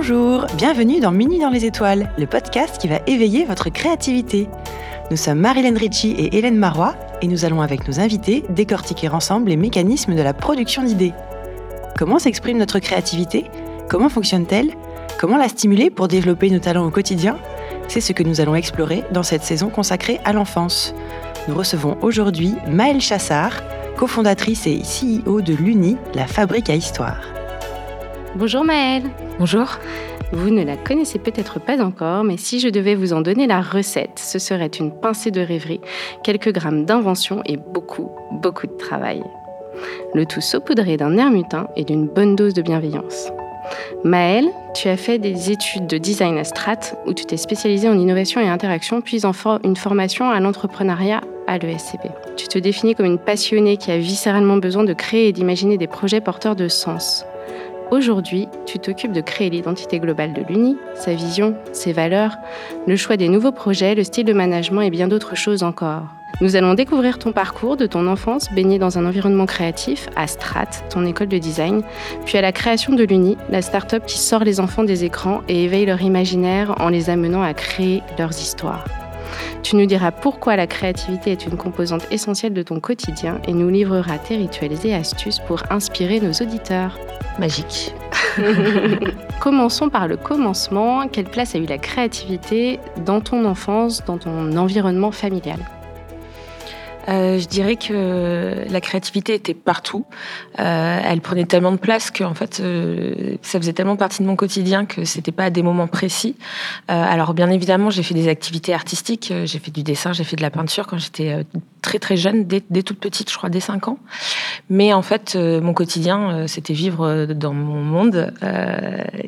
Bonjour, bienvenue dans Mini dans les étoiles, le podcast qui va éveiller votre créativité. Nous sommes Marilyn Ritchie et Hélène Marois et nous allons avec nos invités décortiquer ensemble les mécanismes de la production d'idées. Comment s'exprime notre créativité? Comment fonctionne-t-elle? Comment la stimuler pour développer nos talents au quotidien? C'est ce que nous allons explorer dans cette saison consacrée à l'enfance. Nous recevons aujourd'hui Maëlle Chassard, cofondatrice et CEO de l'UNI, la fabrique à histoire. Bonjour Maëlle. Bonjour. Vous ne la connaissez peut-être pas encore, mais si je devais vous en donner la recette, ce serait une pincée de rêverie, quelques grammes d'invention et beaucoup, beaucoup de travail. Le tout saupoudré d'un air mutin et d'une bonne dose de bienveillance. Maëlle, tu as fait des études de design à Strat, où tu t'es spécialisée en innovation et interaction, puis en une formation à l'entrepreneuriat à l'ESCP. Tu te définis comme une passionnée qui a viscéralement besoin de créer et d'imaginer des projets porteurs de sens. Aujourd'hui, tu t'occupes de créer l'identité globale de l'UNI, sa vision, ses valeurs, le choix des nouveaux projets, le style de management et bien d'autres choses encore. Nous allons découvrir ton parcours de ton enfance baigné dans un environnement créatif à Strat, ton école de design, puis à la création de l'UNI, la start-up qui sort les enfants des écrans et éveille leur imaginaire en les amenant à créer leurs histoires. Tu nous diras pourquoi la créativité est une composante essentielle de ton quotidien et nous livreras tes rituels et astuces pour inspirer nos auditeurs. Magique. Commençons par le commencement. Quelle place a eu la créativité dans ton enfance, dans ton environnement familial? Euh, je dirais que la créativité était partout. Euh, elle prenait tellement de place que en fait, euh, ça faisait tellement partie de mon quotidien que c'était pas à des moments précis. alors bien évidemment, j'ai fait des activités artistiques. J'ai fait du dessin, j'ai fait de la peinture quand j'étais très très jeune, dès, toute petite, je crois, dès 5 ans. Mais en fait, mon quotidien, c'était vivre dans mon monde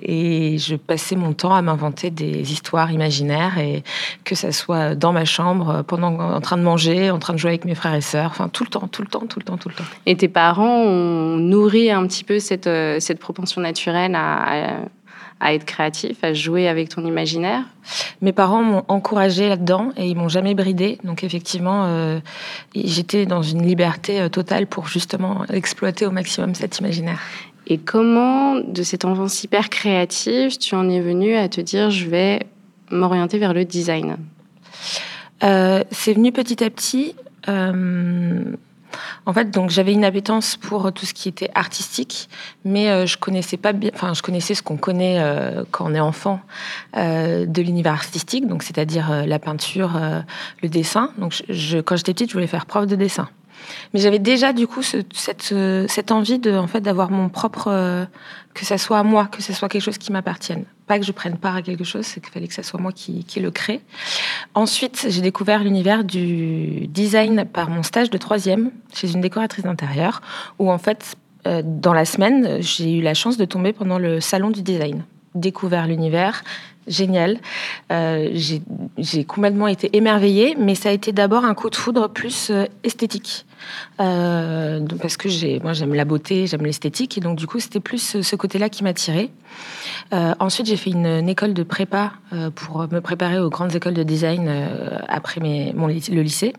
et je passais mon temps à m'inventer des histoires imaginaires et que ça soit dans ma chambre, pendant en train de manger, en train de jouer avec mes frères et sœurs, enfin tout le temps, tout le temps, tout le temps, tout le temps. Et tes parents ont nourri un petit peu cette, euh, cette propension naturelle à, être créatif, à jouer avec ton imaginaire Mes parents m'ont encouragé là-dedans et ils m'ont jamais bridé. Donc effectivement, euh, j'étais dans une liberté euh, totale pour justement exploiter au maximum cet imaginaire. Et comment, de cette enfance hyper créative, tu en es venu à te dire je vais m'orienter vers le design? C'est venu petit à petit. Euh, en fait, donc j'avais une appétence pour tout ce qui était artistique, mais euh, je connaissais pas bien. Enfin, je connaissais ce qu'on connaît euh, quand on est enfant de l'univers artistique, donc c'est-à-dire la peinture, le dessin. Donc, je, quand j'étais petite, je voulais faire prof de dessin. Mais j'avais déjà du coup cette, envie de, en fait, d'avoir mon propre, que ça soit à moi, que ce soit quelque chose qui m'appartienne. Pas que je prenne part à quelque chose, c'est qu'il fallait que ça soit moi qui, le crée. Ensuite, j'ai découvert l'univers du design par mon stage de troisième chez une décoratrice d'intérieur, où en fait, euh, dans la semaine, j'ai eu la chance de tomber pendant le salon du design découvert l'univers, génial. Euh, j'ai complètement été émerveillée, mais ça a été d'abord un coup de foudre plus euh, esthétique. Euh, parce que moi j'aime la beauté, j'aime l'esthétique, et donc du coup c'était plus ce côté-là qui m'a tirée. ensuite j'ai fait une, école de prépa pour me préparer aux grandes écoles de design après mon, le lycée.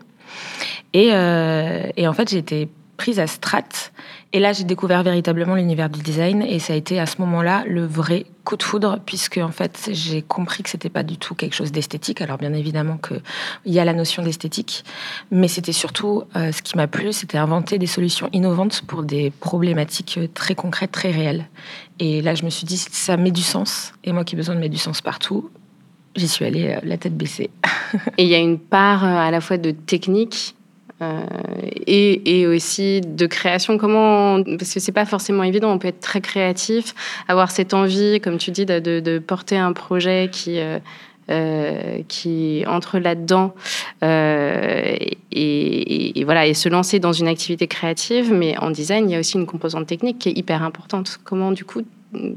Et, et en fait été prise à Strat. Et là, j'ai découvert véritablement l'univers du design. Et ça a été à ce moment-là le vrai coup de foudre, puisque en fait, j'ai compris que c'était pas du tout quelque chose d'esthétique. Alors, bien évidemment qu'il y a la notion d'esthétique, mais c'était surtout euh, ce qui m'a plu, c'était inventer des solutions innovantes pour des problématiques très concrètes, très réelles. Et là, je me suis dit, ça met du sens. Et moi qui ai besoin de mettre du sens partout, j'y suis allée euh, la tête baissée. et il y a une part euh, à la fois de technique euh, et, aussi de création. Comment parce que c'est pas forcément évident. On peut être très créatif, avoir cette envie, comme tu dis, de, porter un projet qui euh, euh, entre là-dedans et, et, voilà et se lancer dans une activité créative. Mais en design, il y a aussi une composante technique qui est hyper importante. Comment du coup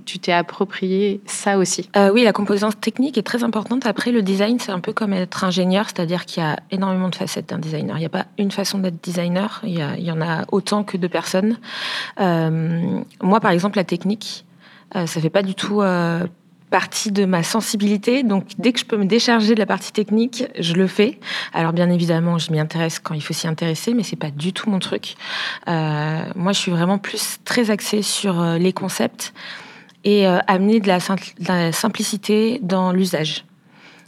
tu t'es approprié ça aussi? Euh, Oui, la composante technique est très importante. Après, le design, c'est un peu comme être ingénieur, c'est-à-dire qu'il y a énormément de facettes d'un designer. Il n'y a pas une façon d'être designer, il y, en a autant que de personnes. Euh, moi, par exemple, la technique, euh, ça fait pas du tout partie de ma sensibilité. Donc, dès que je peux me décharger de la partie technique, je le fais. Alors, bien évidemment, je m'y intéresse quand il faut s'y intéresser, mais c'est pas du tout mon truc. moi, je suis vraiment plus très axée sur les concepts et amener de la, simplicité dans l'usage.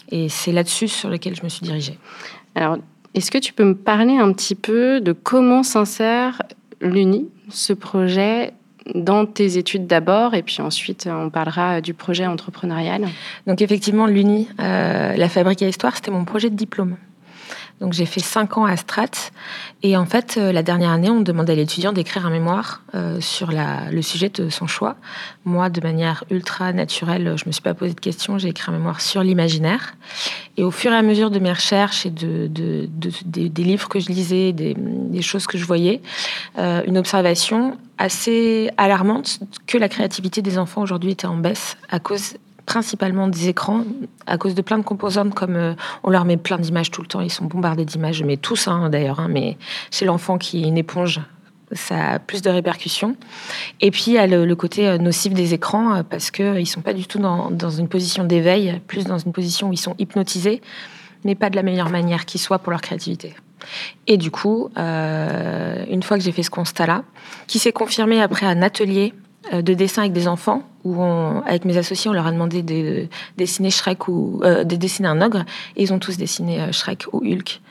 Et c'est là-dessus sur lequel je me suis dirigée. Alors, est-ce que tu peux me parler un petit peu de comment s'insère l'UNI, ce projet dans tes études d'abord, et puis ensuite on parlera du projet entrepreneurial? Donc effectivement, l'UNI, euh, la fabrique à histoire, c'était mon projet de diplôme. Donc j'ai fait cinq ans à Strat. Et en fait, euh, la dernière année, on demandait à l'étudiant d'écrire un mémoire euh, sur le sujet de son choix. Moi, de manière ultra naturelle, je me suis pas posé de questions. J'ai écrit un mémoire sur l'imaginaire. Et au fur et à mesure de mes recherches et de, des livres que je lisais, des, choses que je voyais, euh, une observation assez alarmante que la créativité des enfants aujourd'hui était en baisse à cause principalement des écrans à cause de plein de composantes comme euh, on leur met plein d'images tout le temps, ils sont bombardés d'images, mais tous hein, d'ailleurs, hein, mais chez l'enfant qui est une éponge, ça a plus de répercussions. Et puis il y a le, côté euh, nocif des écrans euh, parce qu'ils ne sont pas du tout dans, une position d'éveil, plus dans une position où ils sont hypnotisés, mais pas de la meilleure manière qui soit pour leur créativité. Et du coup, une fois que j'ai fait ce constat-là, qui s'est confirmé après un atelier de dessin avec des enfants où avec mes associés, on leur a demandé de dessiner Shrek ou euh, de dessiner un ogre et ils ont tous dessiné euh, Shrek ou Hulk,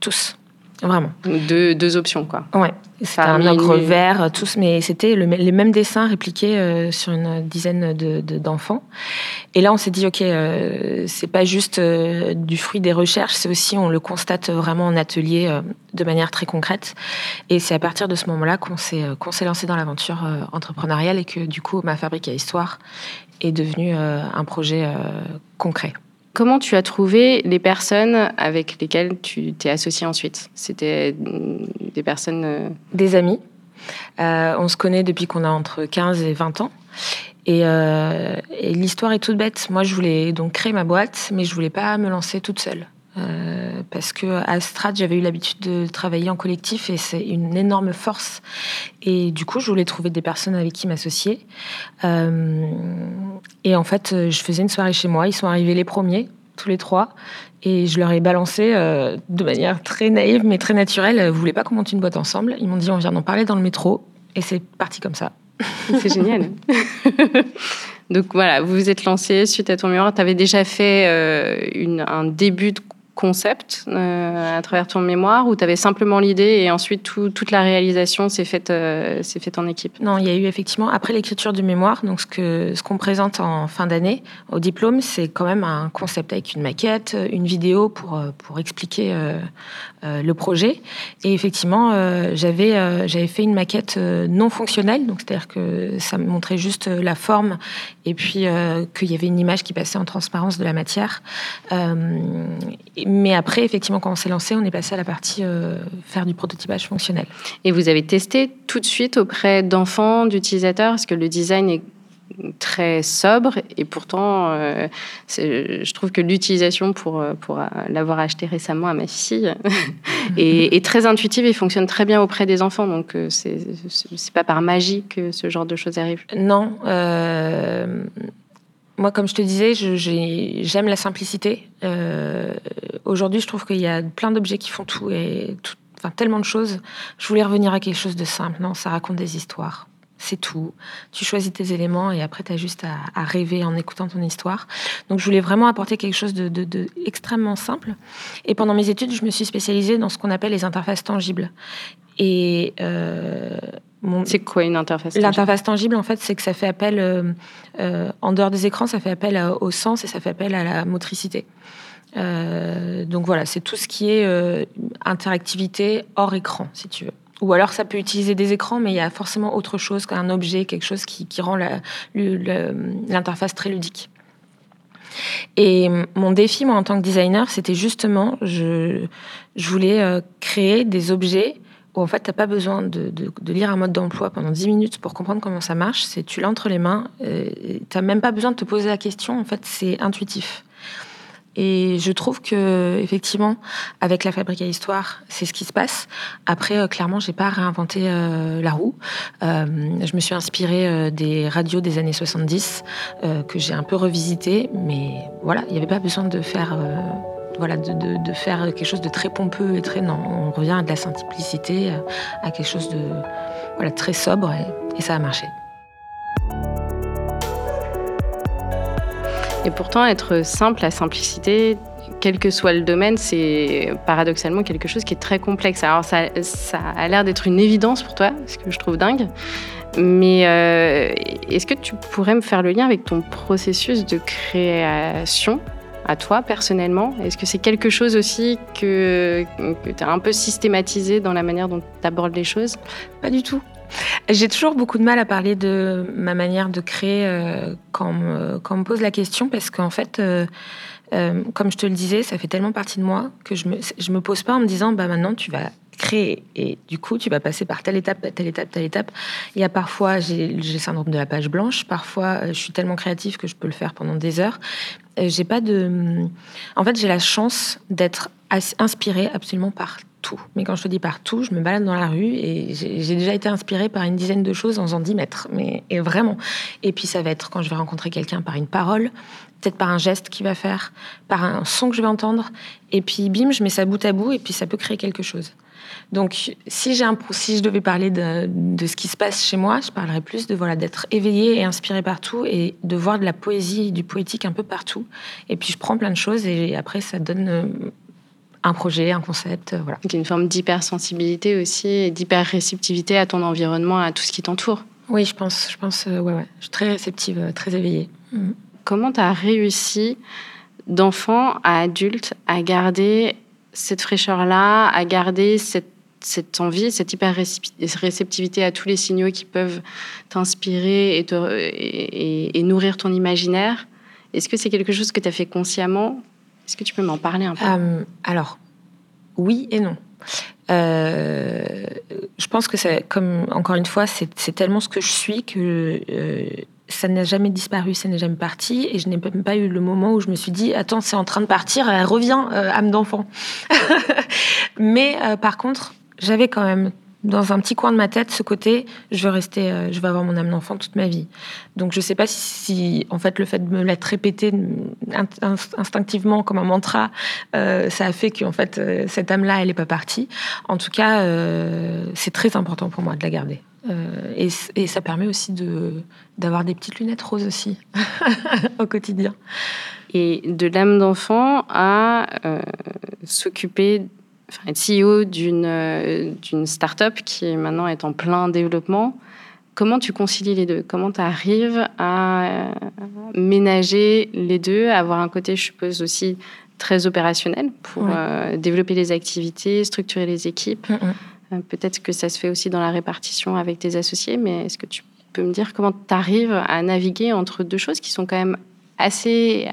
tous. Vraiment. Deux, deux options, quoi. Ouais. C'était un ogre vert, tous, mais c'était les mêmes dessins répliqués euh, sur une dizaine d'enfants. De, et là, on s'est dit, OK, euh, c'est pas juste euh, du fruit des recherches, c'est aussi, on le constate vraiment en atelier de manière très concrète. Et c'est à partir de ce moment-là qu'on s'est qu'on s'est lancé dans l'aventure entrepreneuriale et que, du coup, ma fabrique à histoire est devenue un projet concret. Comment tu as trouvé les personnes avec lesquelles tu t'es associé ensuite? C'était des personnes... Euh, des amis. Euh, on se connaît depuis qu'on a entre 15 et 20 ans. Euh, et, l'histoire est toute bête. Moi, je voulais donc créer ma boîte, mais je voulais pas me lancer toute seule. Parce que à Strat, j'avais eu l'habitude de travailler en collectif et c'est une énorme force. Et du coup, je voulais trouver des personnes avec qui m'associer. et en fait, je faisais une soirée chez moi. Ils sont arrivés les premiers tous les trois. Et je leur ai balancé euh, de manière très naïve, mais très naturelle. Vous voulez pas qu'on monte une boîte ensemble? Ils m'ont dit on vient d'en parler dans le métro. Et c'est parti comme ça. C'est génial. Donc voilà, vous vous êtes lancé suite à ton mémoire. Tu avais déjà fait euh, une, un début de concept euh, à travers ton mémoire ou tu avais simplement l'idée et ensuite toute la réalisation s'est faite, euh, faite en équipe? Non, il y a eu effectivement, après l'écriture du mémoire, donc ce, que, ce qu'on présente en fin d'année au diplôme, c'est quand même un concept avec une maquette, une vidéo pour, euh, pour expliquer euh, euh, le projet. Et effectivement, j'avais, fait une maquette non fonctionnelle, c'est-à-dire que ça me montrait juste la forme et puis qu'il y avait une image qui passait en transparence de la matière. Mais après, effectivement, quand on s'est lancé, on est passé à la partie euh, faire du prototypage fonctionnel. Et vous avez testé tout de suite auprès d'enfants, d'utilisateurs, parce que le design est très sobre et pourtant euh, je trouve que l'utilisation pour, euh, pour l'avoir acheté récemment à ma fille est, est, très intuitive et fonctionne très bien auprès des enfants. Donc c'est c'est pas par magie que ce genre de choses arrive. Non moi, comme je te disais, j'aime la simplicité. Euh, aujourd'hui, je trouve qu'il y a plein d'objets qui font tout et tellement de choses. Je voulais revenir à quelque chose de simple. Non, ça raconte des histoires. C'est tout. Tu choisis tes éléments et après, tu as juste à, rêver en écoutant ton histoire. Donc, je voulais vraiment apporter quelque chose de, de, simple. Et pendant mes études, je me suis spécialisée dans ce qu'on appelle les interfaces tangibles. Et euh, c'est quoi une interface L'interface tangible, en fait, c'est que ça fait appel, euh, euh, en dehors des écrans, ça fait appel au sens et ça fait appel à la motricité. Euh, donc voilà, c'est tout ce qui est interactivité hors écran, si tu veux. Ou alors ça peut utiliser des écrans, mais il y a forcément autre chose qu'un objet, quelque chose qui, qui rend l'interface très ludique. Et mon défi, moi, en tant que designer, c'était justement, je, je voulais créer des objets où en fait, tu n'as pas besoin de, lire un mode d'emploi pendant 10 minutes pour comprendre comment ça marche. C'est tu l'as entre les mains, euh, tu n'as même pas besoin de te poser la question, en fait, c'est intuitif. Et je trouve que effectivement, avec la fabrique à histoire, c'est ce qui se passe. Après, euh, clairement, j'ai pas réinventé euh, la roue. je me suis inspirée des radios des années 70 que j'ai un peu revisité, mais voilà, il n'y avait pas besoin de faire voilà, de, faire quelque chose de très pompeux et très non. On revient à de la simplicité, à quelque chose de voilà, très sobre et, ça a marché. Et pourtant, être simple, la simplicité, quel que soit le domaine, c'est paradoxalement quelque chose qui est très complexe. Alors ça, ça a l'air d'être une évidence pour toi, ce que je trouve dingue. Mais euh, est-ce que tu pourrais me faire le lien avec ton processus de création? À toi personnellement? Est-ce que c'est quelque chose aussi que, tu as un peu systématisé dans la manière dont tu abordes les choses? Pas du tout. J'ai toujours beaucoup de mal à parler de ma manière de créer euh, quand, on me, quand, on me, pose la question parce qu'en fait, euh, euh, comme je te le disais, ça fait tellement partie de moi que je me, je me pose pas en me disant bah maintenant tu vas créer et du coup tu vas passer par telle étape, telle étape, telle étape. Il y a parfois j'ai le syndrome de la page blanche, parfois je suis tellement créative que je peux le faire pendant des heures. J'ai pas de, en fait j'ai la chance d'être inspirée absolument par tout. Mais quand je te dis partout, je me balade dans la rue et j'ai déjà été inspirée par une dizaine de choses en faisant 10 mètres. Mais vraiment. Et puis ça va être quand je vais rencontrer quelqu'un par une parole, peut-être par un geste qu'il va faire, par un son que je vais entendre. Et puis bim, je mets ça bout à bout et puis ça peut créer quelque chose. Donc, si, un, si je devais parler de, de, ce qui se passe chez moi, je parlerais plus de voilà d'être éveillée et inspirée partout et de voir de la poésie du poétique un peu partout. Et puis, je prends plein de choses et après, ça donne euh, un projet, un concept, euh, voilà. Donc une forme d'hypersensibilité aussi et d'hyper-réceptivité à ton environnement, à tout ce qui t'entoure. Oui, je pense, je pense, euh, ouais, ouais. Je suis très réceptive, très éveillée. Mm. Comment tu as réussi d'enfant à adulte à garder cette fraîcheur-là, à garder cette, cette envie, cette hyper-réceptivité à tous les signaux qui peuvent t'inspirer et, nourrir ton imaginaire. Est-ce que c'est quelque chose que tu as fait consciemment? Est-ce que tu peux m'en parler un peu? Euh, Alors, oui et non. Euh, je pense que c'est comme encore une fois, c'est tellement ce que je suis que euh, ça n'a jamais disparu, ça n'est jamais parti, et je n'ai même pas eu le moment où je me suis dit attends, c'est en train de partir, elle revient, âme d'enfant. Mais par contre, j'avais quand même dans un petit coin de ma tête ce côté je veux rester euh, je veux avoir mon âme d'enfant toute ma vie. Donc je sais pas si, en fait le fait de me l'être répété instinctivement comme un mantra euh, ça a fait qu'en fait euh, cette âme là elle est pas partie. En tout cas c'est très important pour moi de la garder et, et, ça permet aussi de d'avoir des petites lunettes roses aussi au quotidien. Et de l'âme d'enfant à s'occuper enfin, être CEO d'une euh, d'une start-up qui maintenant est en plein développement. Comment tu concilies les deux? Comment tu arrives à euh, ménager les deux, avoir un côté, je suppose, aussi très opérationnel pour euh, développer les activités, structurer les équipes? Peut-être que ça se fait aussi dans la répartition avec tes associés, mais est-ce que tu peux me dire comment tu arrives à naviguer entre deux choses qui sont quand même assez,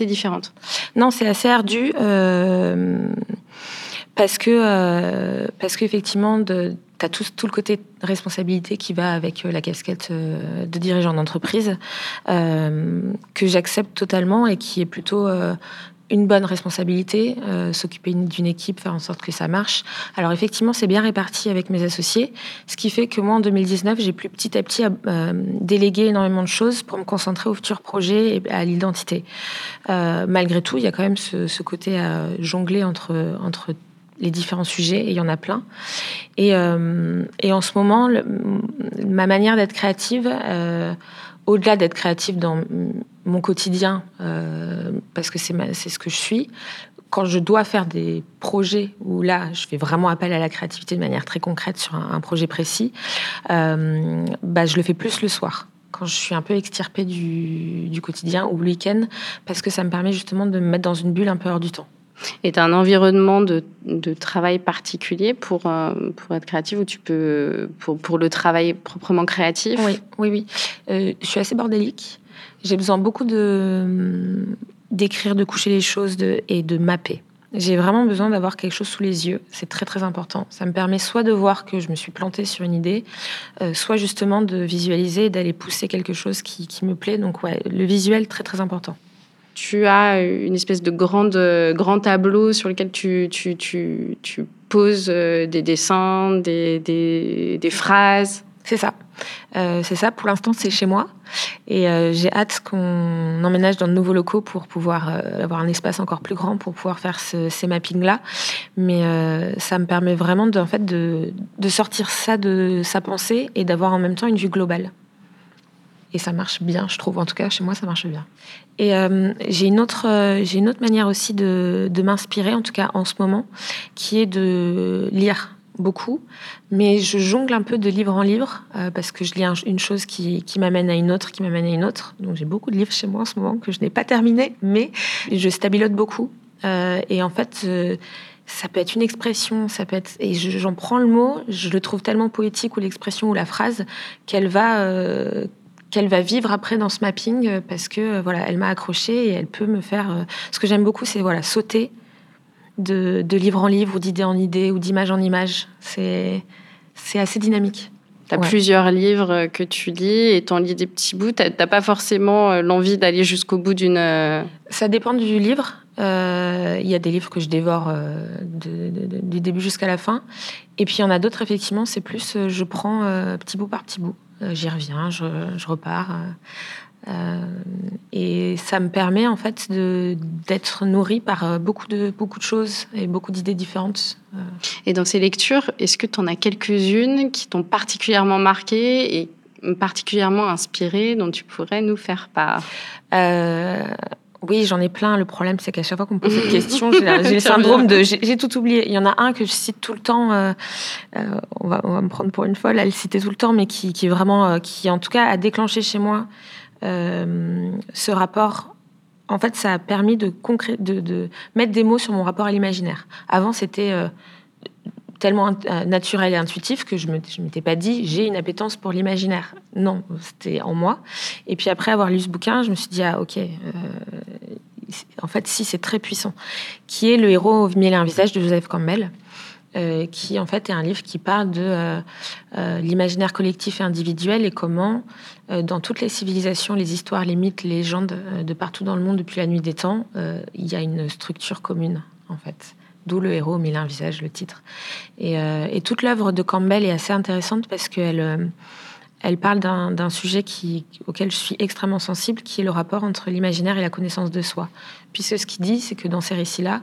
différentes? Non, c'est assez ardu. Euh parce que euh, parce qu'effectivement, tu as tout, tout, le côté responsabilité qui va avec euh, la casquette euh, de dirigeant d'entreprise, que j'accepte totalement et qui est plutôt une bonne responsabilité, s'occuper d'une équipe, faire en sorte que ça marche. Alors effectivement, c'est bien réparti avec mes associés, ce qui fait que moi, en 2019, j'ai plus petit à petit délégué énormément de choses pour me concentrer au futur projet et à l'identité. malgré tout, il y a quand même ce, côté à jongler entre, entre les différents sujets, et il y en a plein. Et, euh, et en ce moment, ma manière d'être créative, euh, au-delà d'être créative dans mon quotidien, euh, parce que c'est ce que je suis, quand je dois faire des projets où là, je fais vraiment appel à la créativité de manière très concrète sur un, projet précis, bah, je le fais plus le soir quand je suis un peu extirpée du, du quotidien ou le week-end, parce que ça me permet justement de me mettre dans une bulle un peu hors du temps. As un environnement de, travail particulier pour, euh, pour être créatif ou tu peux pour, pour, le travail proprement créatif Oui, oui, oui. Euh, je suis assez bordélique. J'ai besoin beaucoup de d'écrire, de coucher les choses et de mapper. J'ai vraiment besoin d'avoir quelque chose sous les yeux. C'est très très important. Ça me permet soit de voir que je me suis plantée sur une idée, euh, soit justement de visualiser et d'aller pousser quelque chose qui, qui me plaît. Donc ouais, le visuel très très important tu as une espèce de grande, grand tableau sur lequel tu, tu, tu, tu poses euh, des dessins, des, des, des phrases. C'est ça. Euh, c'est ça. Pour l'instant, c'est chez moi. Et euh, j'ai hâte qu'on emménage dans de nouveaux locaux pour pouvoir avoir un espace encore plus grand pour pouvoir faire ces mappings-là. Mais ça me permet vraiment de, en fait, de, de sortir ça de sa pensée et d'avoir en même temps une vue globale. Et ça marche bien, je trouve. En tout cas, chez moi, ça marche bien. Et euh, j'ai une autre, euh, une autre manière aussi de, m'inspirer, en tout cas en ce moment, qui est de lire beaucoup, mais je jongle un peu de livre en livre euh, parce que je lis une chose qui, qui m'amène à une autre, qui m'amène à une autre. Donc j'ai beaucoup de livres chez moi en ce moment que je n'ai pas terminé, mais je stabilote beaucoup. et en fait, ça peut être une expression, ça peut être et j'en prends le mot, je le trouve tellement poétique ou l'expression ou la phrase qu'elle va qu'elle va vivre après dans ce mapping euh, parce que euh, voilà, elle m'a accroché et elle peut me faire. Euh, ce que j'aime beaucoup, c'est voilà sauter de, livre en livre ou d'idée en idée ou d'image en image. C'est c'est assez dynamique. Tu as plusieurs livres que tu lis et tu en lis des petits bouts. Tu n'as pas forcément l'envie d'aller jusqu'au bout d'une. Ça dépend du livre. Il y a des livres que je dévore du début jusqu'à la fin. Et puis il y en a d'autres, effectivement, c'est plus je prends petit bout par petit bout. Euh, j'y reviens, je, repars. Euh, euh, et ça me permet en fait d'être nourrie par beaucoup de, beaucoup de choses et beaucoup d'idées différentes. Et dans ces lectures, est-ce que tu en as quelques-unes qui t'ont particulièrement marqué et particulièrement inspiré, dont tu pourrais nous faire part? Oui, j'en ai plein. Le problème, c'est qu'à chaque fois qu'on me pose cette question, j'ai le syndrome de j'ai tout oublié. Il y en a un que je cite tout le temps. Euh, euh, on, va, on, va, me prendre pour une folle à le citer tout le temps, mais qui, qui vraiment, euh, qui en tout cas a déclenché chez moi ce rapport. En fait, ça a permis de, de, de, mettre des mots sur mon rapport à l'imaginaire. Avant, c'était tellement euh, naturel et intuitif que je ne m'étais pas dit j'ai une appétence pour l'imaginaire. Non, c'était en moi. Et puis après avoir lu ce bouquin, je me suis dit ah ok, euh, en fait si c'est très puissant. Qui est le héros au miel et un visage de Joseph Campbell. Euh, qui en fait est un livre qui parle de l'imaginaire collectif et individuel et comment dans toutes les civilisations, les histoires, les mythes, les légendes de partout dans le monde depuis la nuit des temps, il y a une structure commune en fait d'où le héros mais un visage, le titre. Euh, et, toute l'œuvre de Campbell est assez intéressante parce qu'elle euh, elle parle d'un sujet qui, auquel je suis extrêmement sensible, qui est le rapport entre l'imaginaire et la connaissance de soi. Puisque ce qu'il dit, c'est que dans ces récits-là,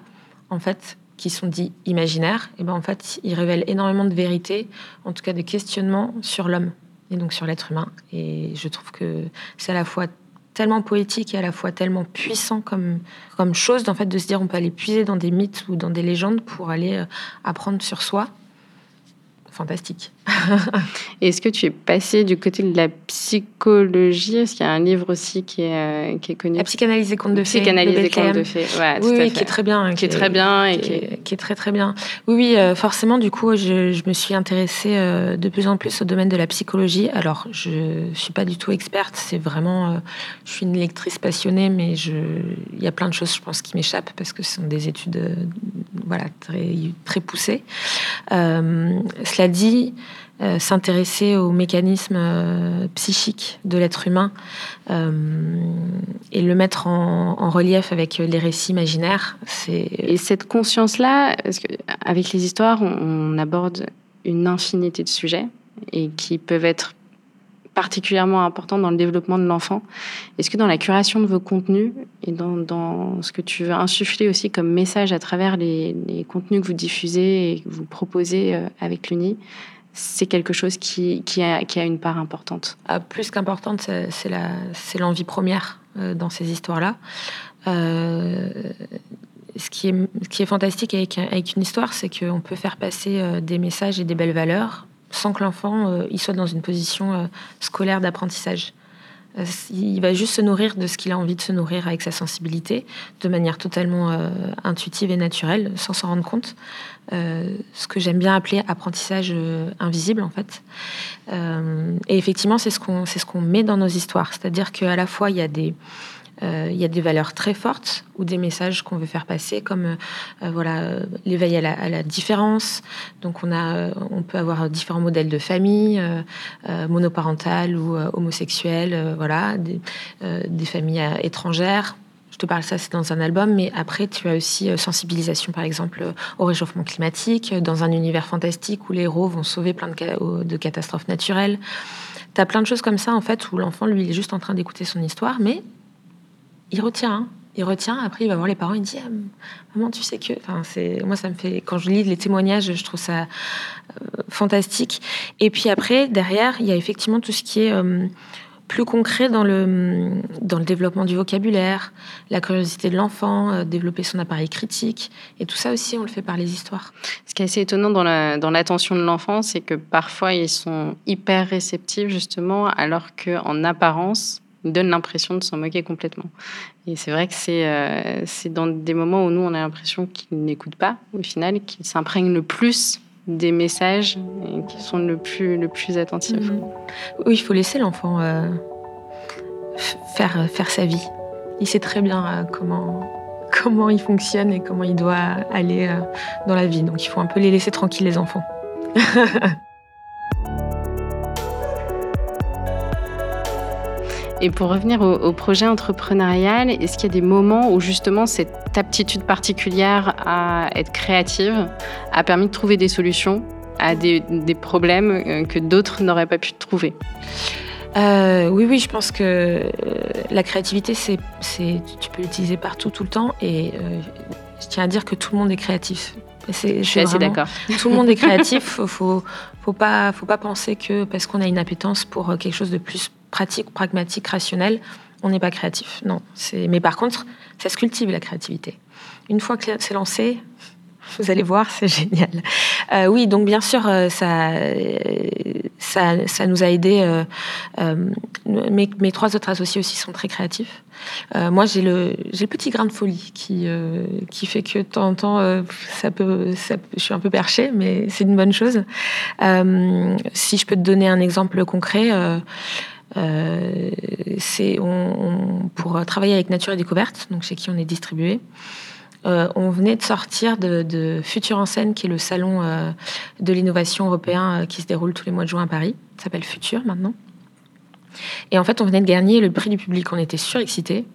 en fait, qui sont dits imaginaires, et eh ben en fait, ils révèlent énormément de vérité, en tout cas de questionnements sur l'homme et donc sur l'être humain. Et je trouve que c'est à la fois tellement poétique et à la fois tellement puissant comme, comme chose, en fait, de se dire on peut aller puiser dans des mythes ou dans des légendes pour aller euh, apprendre sur soi fantastique. Est-ce que tu es passé du côté de la psychologie? Est-ce qu'il y a un livre aussi qui est, euh, qui est connu? La psychanalyse des contes de fées. Psychanalyse des contes de fées, oui, qui est très bien. Qui, est, très bien et qui est, qui est, très très bien. Oui, oui, euh, forcément, du coup, je, je me suis intéressée euh, de plus en plus au domaine de la psychologie. Alors, je suis pas du tout experte, c'est vraiment... je suis une lectrice passionnée, mais je, il y a plein de choses, je pense, qui m'échappent parce que ce sont des études voilà, très, très poussées. cela dit, euh, s'intéresser aux mécanismes euh, psychiques de l'être humain euh, et le mettre en, relief avec les récits imaginaires. Et cette conscience-là, avec les histoires, on, aborde une infinité de sujets et qui peuvent être particulièrement importants dans le développement de l'enfant. Est-ce que dans la curation de vos contenus et dans, ce que tu veux insuffler aussi comme message à travers les, contenus que vous diffusez et que vous proposez avec l'UNI, c'est quelque chose qui, a, une part importante. Ah, plus qu'importante, c'est l'envie première euh, dans ces histoires-là. Euh, ce, qui est, fantastique avec, avec une histoire, c'est qu'on peut faire passer euh, des messages et des belles valeurs sans que l'enfant il soit dans une position scolaire d'apprentissage. Il va juste se nourrir de ce qu'il a envie de se nourrir avec sa sensibilité, de manière totalement intuitive et naturelle, sans s'en rendre compte. Euh, ce que j'aime bien appeler apprentissage euh, invisible en fait. Euh, et effectivement, c'est ce qu'on ce qu'on met dans nos histoires, c'est-à-dire qu'à la fois il y a des il y a des valeurs très fortes ou des messages qu'on veut faire passer, comme voilà l'éveil à la, différence. Donc on a, on peut avoir différents modèles de famille, monoparentales ou homosexuelles, voilà, des, familles étrangères je te parle ça, c'est dans un album, mais après, tu as aussi euh, sensibilisation, par exemple, euh, au réchauffement climatique, euh, dans un univers fantastique où les héros vont sauver plein de, de catastrophes naturelles. Tu as plein de choses comme ça, en fait, où l'enfant, lui, il est juste en train d'écouter son histoire, mais il retient. Hein. Il retient, après, il va voir les parents, il dit ah, Maman, tu sais que. Enfin. Moi, ça me fait. Quand je lis les témoignages, je trouve ça fantastique. Et puis après, derrière, il y a effectivement tout ce qui est plus concret dans le, dans le développement du vocabulaire, la curiosité de l'enfant, euh, développer son appareil critique. Et tout ça aussi, on le fait par les histoires. Ce qui est assez étonnant dans, la, dans l'attention de l'enfant, c'est que parfois ils sont hyper réceptifs justement, alors qu'en apparence, ils donnent l'impression de s'en moquer complètement. Et c'est vrai que c'est, euh, c'est dans des moments où nous, on a l'impression qu'ils n'écoutent pas, au final, qu'ils s'imprègnent le plus des messages et qui sont le plus, le plus attentifs. Mhm. Oui, il faut laisser l'enfant euh, faire, faire sa vie. Il sait très bien euh, comment, comment il fonctionne et comment il doit aller dans la vie. Donc il faut un peu les laisser tranquilles, les enfants. Et pour revenir au, au projet entrepreneurial, est-ce qu'il y a des moments où justement cette aptitude particulière à être créative a permis de trouver des solutions à des, des problèmes euh, que d'autres n'auraient pas pu trouver? Euh, oui, oui, je pense que euh, la créativité, c'est, tu peux l'utiliser partout, tout le temps. Et euh, je tiens à dire que tout le monde est créatif. Je suis assez d'accord. Tout le monde est créatif. Faut, faut, faut pas, faut pas penser que parce qu'on a une appétence pour quelque chose de plus pratique, pragmatique, rationnel, on n'est pas créatif. Non. Mais par contre, ça se cultive la créativité. Une fois que c'est lancé, vous allez voir, c'est génial. Euh, oui, donc bien sûr, euh, ça, euh, ça, ça nous a aidé. euh, mes, trois autres associés aussi sont très créatifs. Moi, j'ai le, le petit grain de folie qui, qui fait que de temps en temps, ça peut, je suis un peu perchée, mais c'est une bonne chose. Si je peux te donner un exemple concret, euh, c'est pour travailler avec Nature et Découverte, donc chez qui on est distribué. euh, on venait de sortir de, de Futur en scène, qui est le salon euh, de l'innovation européen qui se déroule tous les mois de juin à Paris. Ça s'appelle Futur maintenant. Et en fait, on venait de gagner le prix du public. On était surexcités.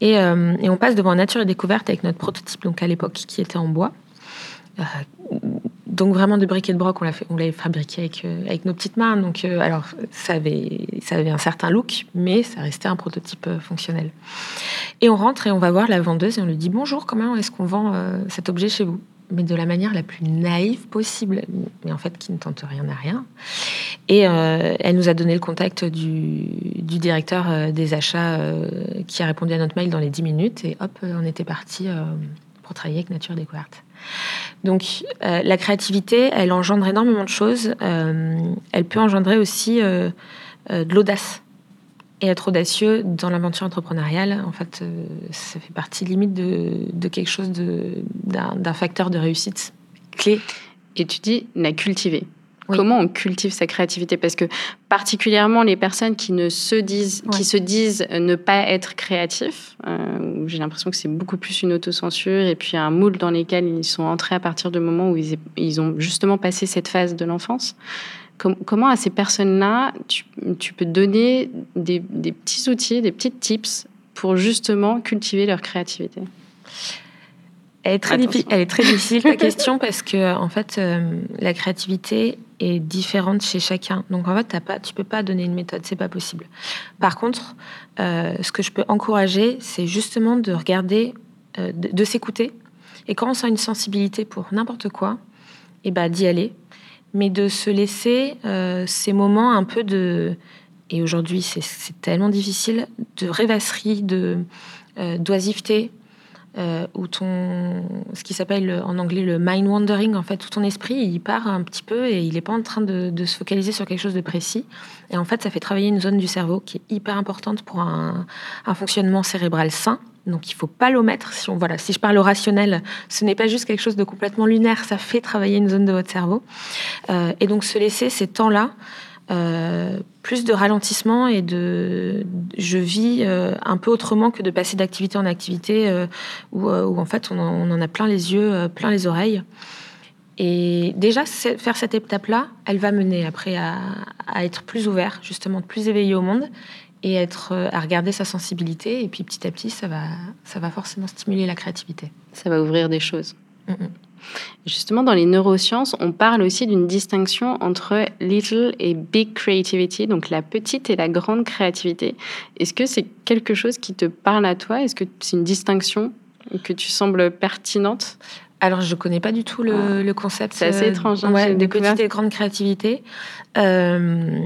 Et, et on passe devant Nature et Découverte avec notre prototype, donc à l'époque, qui était en bois. Donc vraiment de briques et de broc, on l'avait fabriqué avec, euh, avec nos petites mains. Donc euh, alors ça avait, un certain look, mais ça restait un prototype euh, fonctionnel. Et on rentre et on va voir la vendeuse et on lui dit bonjour, comment est-ce qu'on vend cet objet chez vous? Mais de la manière la plus naïve possible, mais en fait qui ne tente rien à rien. Et elle nous a donné le contact du, directeur des achats qui a répondu à notre mail dans les 10 minutes et hop, on était parti pour travailler avec Nature Découverte. Donc euh, la créativité, elle engendre énormément de choses. Euh, elle peut engendrer aussi euh, de l'audace. Et être audacieux dans l'aventure entrepreneuriale, en fait, ça fait partie limite de, quelque chose d'un facteur de réussite clé. Et tu dis la cultiver. Oui. Comment on cultive sa créativité Parce que particulièrement les personnes qui ne se disent, Ouais. qui se disent ne pas être créatifs, euh, j'ai l'impression que c'est beaucoup plus une autocensure et puis un moule dans lesquels ils sont entrés à partir du moment où ils, ils ont justement passé cette phase de l'enfance. Com- comment à ces personnes-là, tu, tu peux donner des, des petits outils, des petits tips pour justement cultiver leur créativité? Elle est très, elle est difficile ta question parce que en fait euh, la créativité est différente chez chacun. Donc en fait t'as pas, tu peux pas donner une méthode, c'est pas possible. Par contre, euh, ce que je peux encourager, c'est justement de regarder, euh, de, s'écouter. Et quand on sent une sensibilité pour n'importe quoi, et ben d'y aller, mais de se laisser euh, ces moments un peu de et aujourd'hui c'est- tellement difficile de rêvasserie, de d'oisiveté, euh, où ton, ce qui s'appelle en anglais le mind wandering, en fait, tout ton esprit, il part un petit peu et il n'est pas en train de, se focaliser sur quelque chose de précis. Et en fait, ça fait travailler une zone du cerveau qui est hyper importante pour un, fonctionnement cérébral sain. Donc, il faut pas l'omettre. Si, voilà, si je parle au rationnel, ce n'est pas juste quelque chose de complètement lunaire, ça fait travailler une zone de votre cerveau. Euh, et donc, se laisser ces temps-là, euh, plus de ralentissement et de je vis euh, un peu autrement que de passer d'activité en activité euh, où, où en fait on en, on en a plein les yeux, plein les oreilles. Et déjà, faire cette étape-là, elle va mener après à, à être plus ouvert, justement, plus éveillé au monde et être, à regarder sa sensibilité. Et puis petit à petit, ça va, ça va forcément stimuler la créativité. Ça va ouvrir des choses. Justement, dans les neurosciences, on parle aussi d'une distinction entre little et big creativity, donc la petite et la grande créativité. Est-ce que c'est quelque chose qui te parle à toi? Est-ce que c'est une distinction que tu sembles pertinente? Alors, je connais pas du tout le, le concept. C'est assez euh, étrange, hein, ouais, de petite et grande créativité. Euh,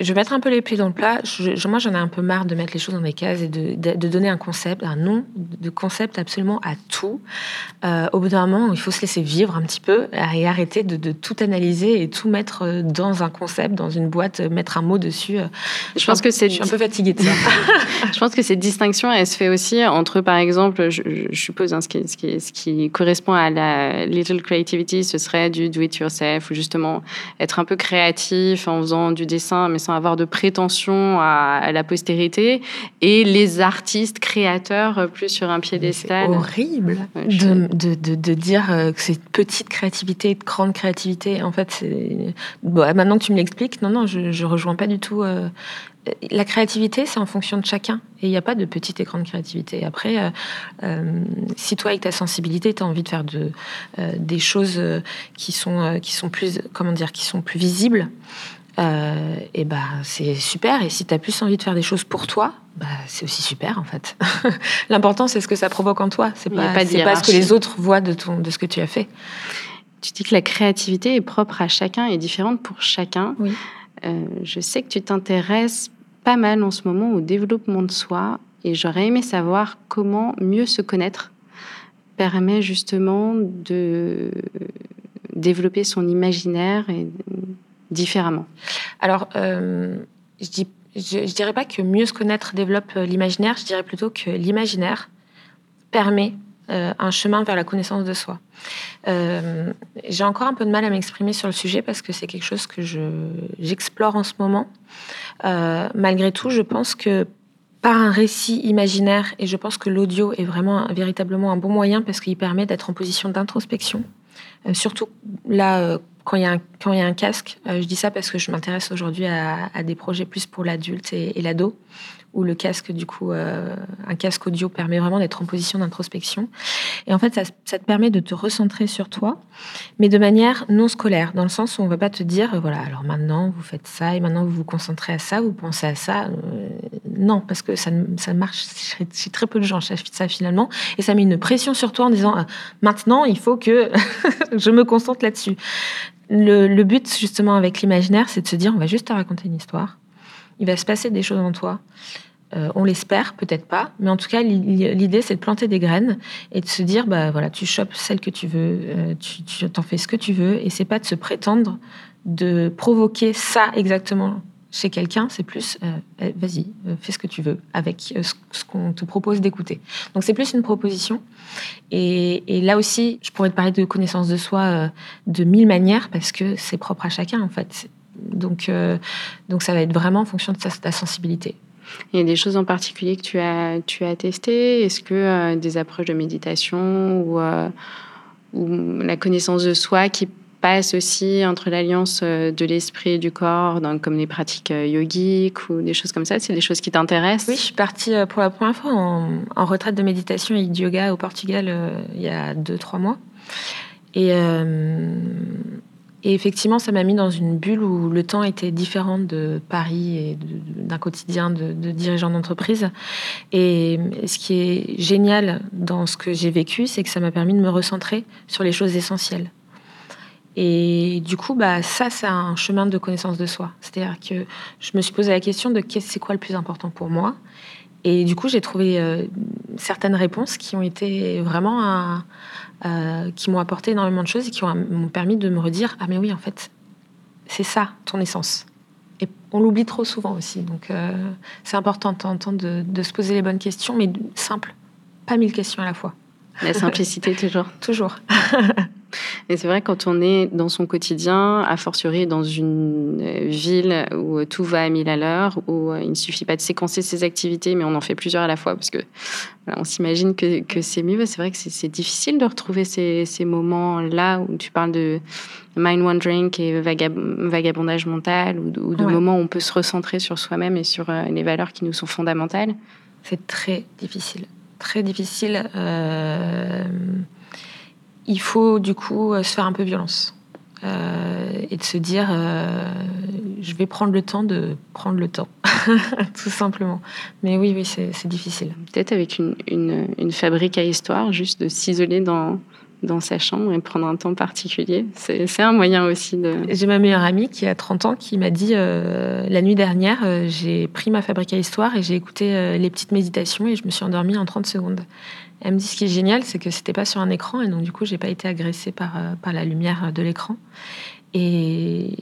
je vais mettre un peu les pieds dans le plat. Je, moi, j'en ai un peu marre de mettre les choses dans des cases et de, de, donner un concept, un nom de concept absolument à tout. Euh, au bout d'un moment, il faut se laisser vivre un petit peu et arrêter de, de, tout analyser et tout mettre euh, dans un concept, dans une boîte, mettre un mot dessus. Je, pense que c'est. Je suis un peu fatiguée de ça. je pense que cette distinction, elle se fait aussi entre, par exemple, je, suppose, hein, ce, qui, ce, qui, ce qui correspond à la little creativity, ce serait du do it yourself ou justement être un peu créatif en faisant du dessin, mais sans avoir de prétention à, la postérité, et les artistes créateurs plus sur un piédestal. C'est horrible de, de, de, dire euh, que c'est petite créativité, de grande créativité. En fait, bon, maintenant que tu me l'expliques, non, non, je, ne rejoins pas du tout. Euh, la créativité, c'est en fonction de chacun. Et il n'y a pas de petite et grande créativité. Après, euh, si toi, avec ta sensibilité, tu as envie de faire de, des choses qui, sont, qui sont plus, comment dire, qui sont plus visibles, euh, et bah c'est super. Et si tu as plus envie de faire des choses pour toi, bah, c'est aussi super en fait. L'important c'est ce que ça provoque en toi. C'est pas, pas, pas ce que les autres voient de, ton, de ce que tu as fait. Tu dis que la créativité est propre à chacun et différente pour chacun. Oui. Euh, je sais que tu t'intéresses pas mal en ce moment au développement de soi et j'aurais aimé savoir comment mieux se connaître permet justement de développer son imaginaire et différemment Alors, euh, je, dis, je, dirais pas que mieux se connaître développe euh, l'imaginaire, je dirais plutôt que l'imaginaire permet euh, un chemin vers la connaissance de soi. J'ai encore un peu de mal à m'exprimer sur le sujet parce que c'est quelque chose que j'explore en ce moment. malgré tout, je pense que par un récit imaginaire, et je pense que l'audio est vraiment véritablement un bon moyen parce qu'il permet d'être en position d'introspection. surtout là, quand il y a un, casque, euh, je dis ça parce que je m'intéresse aujourd'hui à, des projets plus pour l'adulte et, l'ado, où le casque, du coup, euh, un casque audio permet vraiment d'être en position d'introspection. Et en fait, ça, ça, te permet de te recentrer sur toi, mais de manière non scolaire, dans le sens où on va pas te dire, euh, voilà, alors maintenant vous faites ça et maintenant vous vous concentrez à ça, vous pensez à ça. Euh, non, parce que ça, ça marche chez très peu de gens, ça finalement, et ça met une pression sur toi en disant, maintenant il faut que je me concentre là-dessus. Le, le but justement avec l'imaginaire, c'est de se dire, on va juste te raconter une histoire il va se passer des choses en toi. Euh, on l'espère, peut-être pas, mais en tout cas, l'idée, c'est de planter des graines et de se dire, bah voilà, tu chopes celle que tu veux, euh, tu t'en fais ce que tu veux, et c'est pas de se prétendre de provoquer ça exactement chez quelqu'un, c'est plus, euh, eh, vas-y, fais ce que tu veux avec ce, qu'on te propose d'écouter. Donc c'est plus une proposition. Et, là aussi, je pourrais te parler de connaissance de soi de mille manières parce que c'est propre à chacun en fait. Donc, euh, donc ça va être vraiment en fonction de ta, sensibilité. Il y a des choses en particulier que tu as, tu as testées? Est-ce que euh, des approches de méditation ou, euh, ou, la connaissance de soi qui passe aussi entre l'alliance de l'esprit et du corps, donc comme les pratiques yogiques ou des choses comme ça C'est des choses qui t'intéressent? Oui, je suis partie pour la première fois en, retraite de méditation et de yoga au Portugal il y a deux, trois mois. Et effectivement, ça m'a mis dans une bulle où le temps était différent de Paris et d'un quotidien de dirigeant d'entreprise. Et ce qui est génial dans ce que j'ai vécu, c'est que ça m'a permis de me recentrer sur les choses essentielles. Et du coup, bah, ça, c'est un chemin de connaissance de soi. C'est-à-dire que je me suis posé la question de c'est quoi le plus important pour moi. Et du coup, j'ai trouvé euh, certaines réponses qui ont été vraiment un, euh, qui m'ont apporté énormément de choses et qui m'ont permis de me redire ah mais oui en fait c'est ça ton essence. Et on l'oublie trop souvent aussi. Donc euh, c'est important de, de, se poser les bonnes questions mais simple. Pas mille questions à la fois. La simplicité toujours. Toujours Et c'est vrai, quand on est dans son quotidien, a fortiori dans une euh, ville où tout va à mille à l'heure, où euh, il ne suffit pas de séquencer ses activités, mais on en fait plusieurs à la fois parce que on s'imagine que, que c'est mieux. C'est vrai que c'est difficile de retrouver ces, ces moments-là où tu parles de mind wandering et vagabondage mental ou, de moments où on peut se recentrer sur soi-même et sur euh, les valeurs qui nous sont fondamentales. C'est très difficile. Très difficile. Euh il faut du coup euh, se faire un peu violence euh, et de se dire euh, je vais prendre le temps de prendre le temps, tout simplement. Mais oui, oui, c'est difficile. Peut-être avec une, une, fabrique à histoire, juste de s'isoler dans, dans sa chambre et prendre un temps particulier. C'est un moyen aussi de... J'ai ma meilleure amie qui a 30 ans qui m'a dit euh, la nuit dernière, euh, j'ai pris ma fabrique à histoire et j'ai écouté euh, les petites méditations et je me suis endormie en 30 secondes. Elle me dit ce qui est génial, c'est que c'était pas sur un écran et donc du coup, j'ai pas été agressée par, par la lumière de l'écran. Et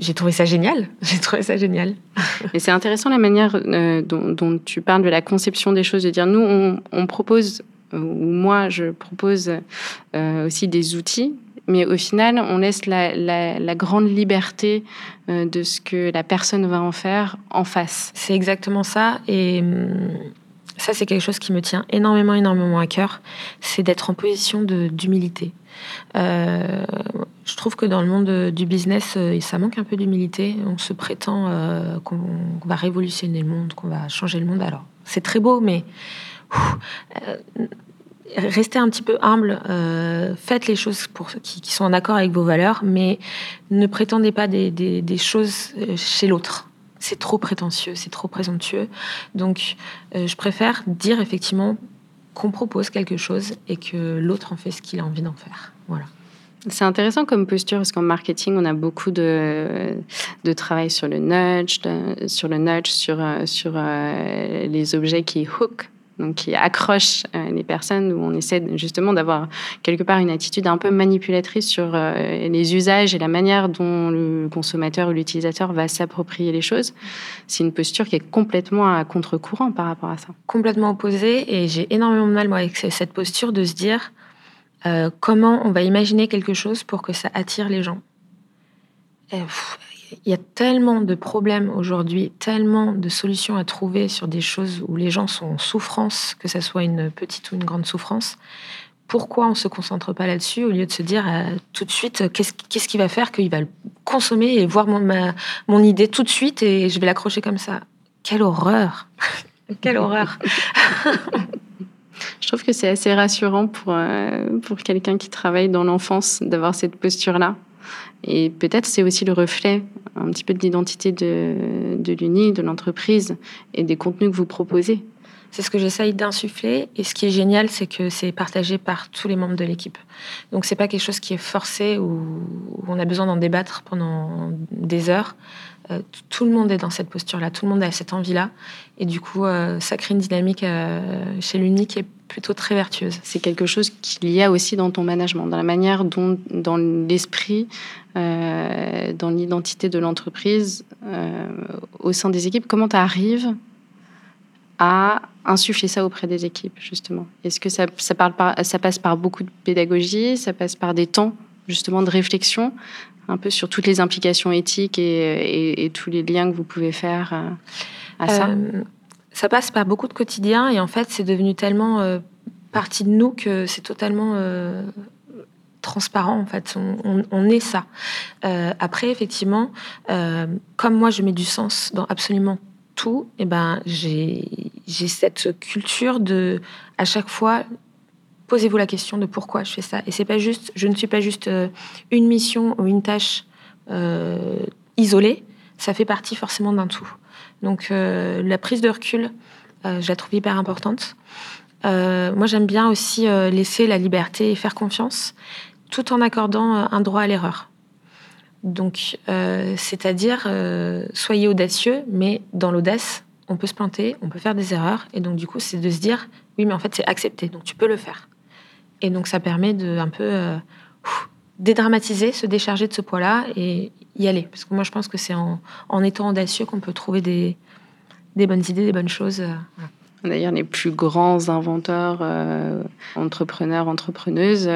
j'ai trouvé ça génial. J'ai trouvé ça génial. Et c'est intéressant la manière dont, dont, tu parles de la conception des choses, de dire nous, on, on propose ou moi je propose euh, aussi des outils, mais au final, on laisse la, grande liberté euh, de ce que la personne va en faire en face. C'est exactement ça. Et hum, ça, c'est quelque chose qui me tient énormément, énormément à cœur. C'est d'être en position d'humilité. Euh, je trouve que dans le monde du business, ça manque un peu d'humilité. On se prétend qu'on va révolutionner le monde, qu'on va changer le monde. Alors, c'est très beau, mais euh, restez un petit peu humble, euh, faites les choses qui, sont en accord avec vos valeurs, mais ne prétendez pas des, choses euh, chez l'autre. C'est trop prétentieux, c'est trop présomptueux. Donc, je préfère dire effectivement qu'on propose quelque chose et que l'autre en fait ce qu'il a envie d'en faire. Voilà. C'est intéressant comme posture parce qu'en marketing, on a beaucoup de, de travail sur le nudge, sur le nudge, sur, sur les objets qui hook, donc qui accroche euh, les personnes, où on essaie justement d'avoir quelque part une attitude un peu manipulatrice sur euh, les usages et la manière dont le consommateur ou l'utilisateur va s'approprier les choses. C'est une posture qui est complètement à contre-courant par rapport à ça. Complètement opposée, et j'ai énormément de mal moi, avec cette posture de se dire euh, comment on va imaginer quelque chose pour que ça attire les gens. Il y a tellement de problèmes aujourd'hui, tellement de solutions à trouver sur des choses où les gens sont en souffrance, que ce soit une petite ou une grande souffrance. Pourquoi on ne se concentre pas là-dessus au lieu de se dire euh, tout de suite qu'est-ce qu'est-ce qui va faire qu'il va le consommer et voir mon, mon idée tout de suite et je vais l'accrocher comme ça? Quelle horreur Quelle horreur Je trouve que c'est assez rassurant pour, euh, pour quelqu'un qui travaille dans l'enfance d'avoir cette posture-là. Et peut-être c'est aussi le reflet un petit peu de l'identité de, de l'Uni, de l'entreprise et des contenus que vous proposez. C'est ce que j'essaye d'insuffler. Et ce qui est génial, c'est que c'est partagé par tous les membres de l'équipe. Donc, c'est pas quelque chose qui est forcé ou on a besoin d'en débattre pendant des heures. Euh, tout le monde est dans cette posture-là, tout le monde a cette envie-là. Et du coup, euh, ça crée une dynamique euh, chez l'Uni qui est plutôt très vertueuse. C'est quelque chose qu'il y a aussi dans ton management, dans la manière dont, dans l'esprit, dans l'identité de l'entreprise, au sein des équipes. Comment tu arrives à insuffler ça auprès des équipes, justement? Est-ce que ça, passe par beaucoup de pédagogie, ça passe par des temps, justement, de réflexion un peu sur toutes les implications éthiques et, tous les liens que vous pouvez faire euh, à ça? Euh, Ça passe par beaucoup de quotidien et en fait, c'est devenu tellement euh, partie de nous que c'est totalement transparent en fait. On, est ça. après, effectivement, comme moi, je mets du sens dans absolument tout, eh ben j'ai cette culture de à chaque fois posez-vous la question de pourquoi je fais ça. Et c'est pas juste, je ne suis pas juste euh, une mission ou une tâche euh, isolée. Ça fait partie forcément d'un tout. Donc euh, la prise de recul, je la trouve hyper importante. moi, j'aime bien aussi laisser la liberté et faire confiance, tout en accordant un droit à l'erreur. Donc, c'est-à-dire, soyez audacieux, mais dans l'audace, on peut se planter, on peut faire des erreurs, et donc du coup, c'est de se dire, oui, mais en fait, c'est accepté, donc tu peux le faire. Et donc, ça permet de un peu euh, dédramatiser, se décharger de ce poids-là et y aller. Parce que moi, je pense que c'est en, étant audacieux qu'on peut trouver des, bonnes idées, des bonnes choses. Euh, D'ailleurs, les plus grands inventeurs, euh, entrepreneurs, entrepreneuses,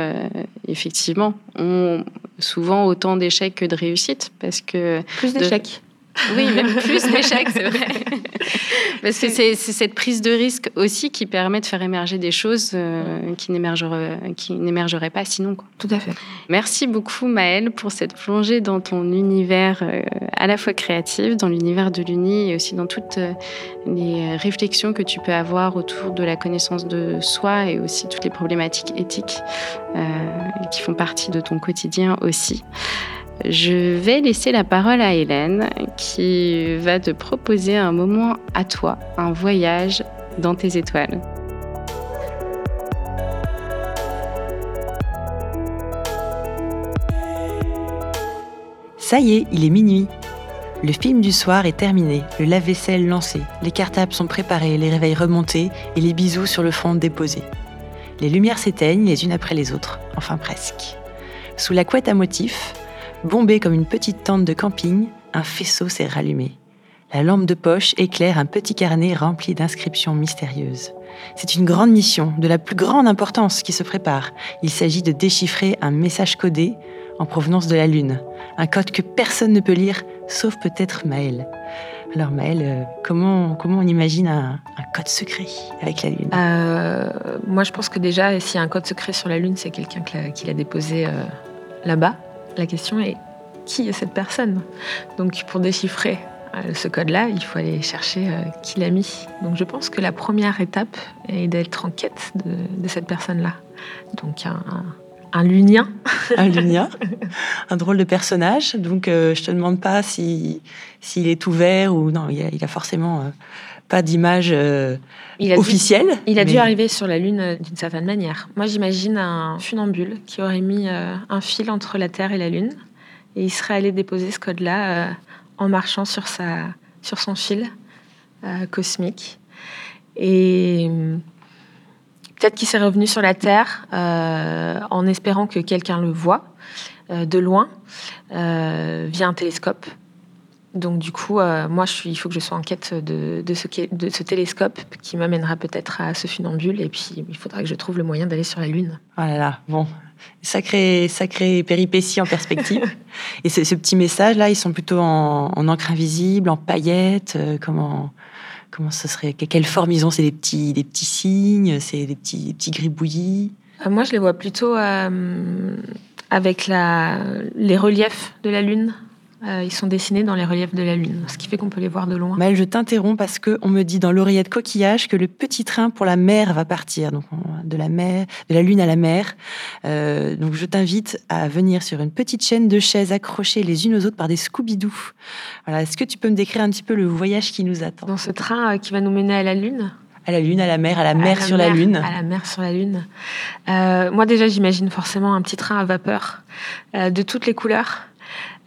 effectivement, ont souvent autant d'échecs que de réussites. Parce que plus d'échecs. Oui, même plus d'échecs, c'est vrai. Parce que c'est cette prise de risque aussi qui permet de faire émerger des choses euh, qui n'émergeraient pas sinon. Quoi. Tout à fait. Merci beaucoup Maëlle pour cette plongée dans ton univers euh, à la fois créatif, dans l'univers de l'Uni et aussi dans toutes euh, les réflexions que tu peux avoir autour de la connaissance de soi et aussi toutes les problématiques éthiques qui font partie de ton quotidien aussi. Je vais laisser la parole à Hélène qui va te proposer un moment à toi, un voyage dans tes étoiles. Ça y est, il est minuit. Le film du soir est terminé, le lave-vaisselle lancé, les cartables sont préparés, les réveils remontés et les bisous sur le front déposés. Les lumières s'éteignent les unes après les autres, enfin presque. Sous la couette à motifs, bombée comme une petite tente de camping, un faisceau s'est rallumé. La lampe de poche éclaire un petit carnet rempli d'inscriptions mystérieuses. C'est une grande mission, de la plus grande importance, qui se prépare. Il s'agit de déchiffrer un message codé en provenance de la Lune. Un code que personne ne peut lire, sauf peut-être Maël. Alors Maël, euh, comment, comment on imagine un, code secret avec la Lune? Euh, Moi je pense que déjà, s'il y a un code secret sur la Lune, c'est quelqu'un qui l'a déposé euh, là-bas. La question est, qui est cette personne? Donc pour déchiffrer ce code-là, il faut aller chercher qui l'a mis. Donc je pense que la première étape est d'être en quête de, cette personne-là. Donc un, un lunien. un lunien, un drôle de personnage. Donc, euh, je te demande pas s'il est ouvert ou non. Il a, a forcément euh, pas d'image euh, officielle. il a dû arriver sur la Lune d'une certaine manière. Moi, j'imagine un funambule qui aurait mis un fil entre la Terre et la Lune et il serait allé déposer ce code-là en marchant sur, sa, sur son fil cosmique. Et Peut-être qu'il s'est revenu sur la Terre euh, en espérant que quelqu'un le voit euh, de loin euh, via un télescope. Donc du coup, moi, je suis, il faut que je sois en quête de, de, ce, de ce, télescope qui m'amènera peut-être à ce funambule. Et puis, il faudra que je trouve le moyen d'aller sur la Lune. Oh là là, bon, sacré, sacré péripétie en perspective. Et ce, ce, petit message-là, ils sont plutôt en, en encre invisible, en paillettes, comment comment ce serait Quelle forme ils ont? C'est des petits, des petits signes C'est des petits, petits gribouillis? Euh, Moi, je les vois plutôt euh, avec la, les reliefs de la Lune. Euh, ils sont dessinés dans les reliefs de la Lune, ce qui fait qu'on peut les voir de loin. Mal, je t'interromps parce qu'on me dit dans l'oreillette coquillage que le petit train pour la mer va partir, donc de la mer, de la Lune à la mer. Euh, donc je t'invite à venir sur une petite chaîne de chaises accrochées les unes aux autres par des Scooby-Doo. Voilà, est-ce que tu peux me décrire un petit peu le voyage qui nous attend? Dans ce train euh, qui va nous mener à la Lune à la Lune, à la mer, à la mer sur la Lune. À la mer sur la Lune. moi déjà, j'imagine forcément un petit train à vapeur de toutes les couleurs.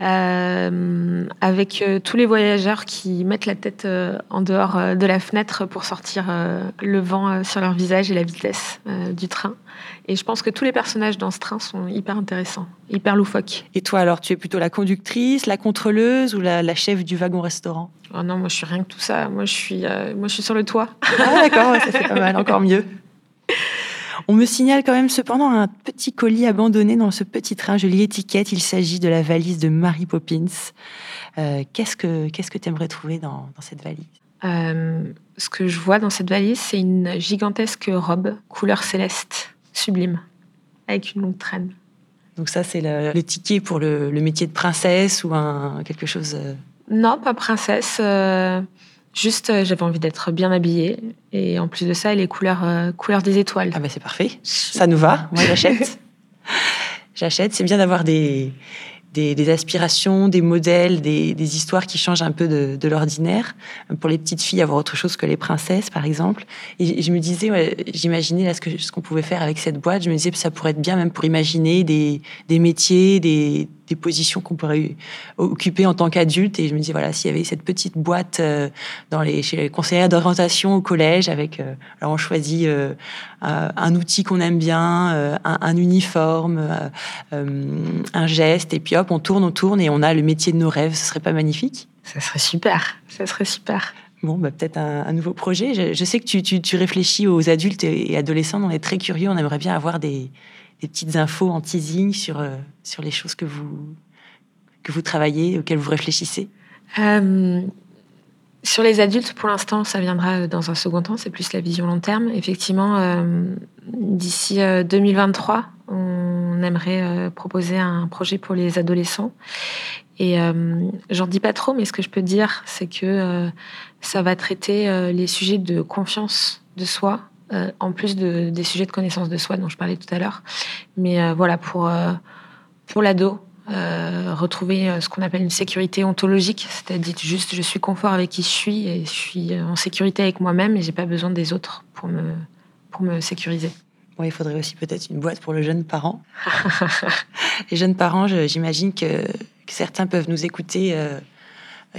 Euh, avec euh, tous les voyageurs qui mettent la tête euh, en dehors de la fenêtre pour sortir le vent sur leur visage et la vitesse du train. Et je pense que tous les personnages dans ce train sont hyper intéressants, hyper loufoques. Et toi alors, tu es plutôt la conductrice, la contrôleuse ou la, chef du wagon-restaurant Oh non, moi je suis rien que tout ça. Moi je suis, moi je suis sur le toit. Ah d'accord, ça c'est pas mal, encore mieux. On me signale quand même cependant un petit colis abandonné dans ce petit train. Je lis l'étiquette. Il s'agit de la valise de Mary Poppins. Euh, qu'est-ce que qu'est-ce que tu aimerais trouver dans, cette valise? Euh, Ce que je vois dans cette valise, c'est une gigantesque robe couleur céleste, sublime, avec une longue traîne. Donc ça, c'est le, ticket pour le, métier de princesse ou un, quelque chose euh? Non, pas princesse. Juste, euh, j'avais envie d'être bien habillée. Et en plus de ça, les couleurs, euh, couleurs des étoiles. Ah bah c'est parfait. Ça nous va. Moi, j'achète. j'achète. C'est bien d'avoir des, des, aspirations, des modèles, des, histoires qui changent un peu de, l'ordinaire. Pour les petites filles, avoir autre chose que les princesses, par exemple. Et je me disais, j'imaginais là ce que ce qu'on pouvait faire avec cette boîte. Je me disais, ça pourrait être bien même pour imaginer des, des métiers, des, des positions qu'on pourrait occuper en tant qu'adulte. Et je me dis, voilà, s'il y avait cette petite boîte euh, dans les, chez les conseillères d'orientation au collège, avec, euh, alors on choisit euh, un outil qu'on aime bien, un, uniforme, un geste, et puis hop, on tourne, on tourne, et on a le métier de nos rêves. Ce serait pas magnifique? Ça serait super, ça serait super. Bon, bah, peut-être un, nouveau projet. Je, sais que tu, tu, réfléchis aux adultes et adolescents, on est très curieux, on aimerait bien avoir des, des petites infos en teasing sur, euh, sur les choses que vous, que vous travaillez, auxquelles vous réfléchissez euh, Sur les adultes, pour l'instant, ça viendra dans un second temps, c'est plus la vision long terme. Effectivement, euh, d'ici 2023, on aimerait proposer un projet pour les adolescents. Et j'en dis pas trop, mais ce que je peux dire, c'est que ça va traiter les sujets de confiance de soi, euh, en plus de, des sujets de connaissance de soi dont je parlais tout à l'heure. Mais euh, voilà, pour, euh, pour l'ado, retrouver ce qu'on appelle une sécurité ontologique, c'est-à-dire juste je suis confort avec qui je suis et je suis en sécurité avec moi-même et j'ai pas besoin des autres pour me, pour me sécuriser. il faudrait aussi peut-être une boîte pour le jeune parent. les jeunes parents, j'imagine que, certains peuvent nous écouter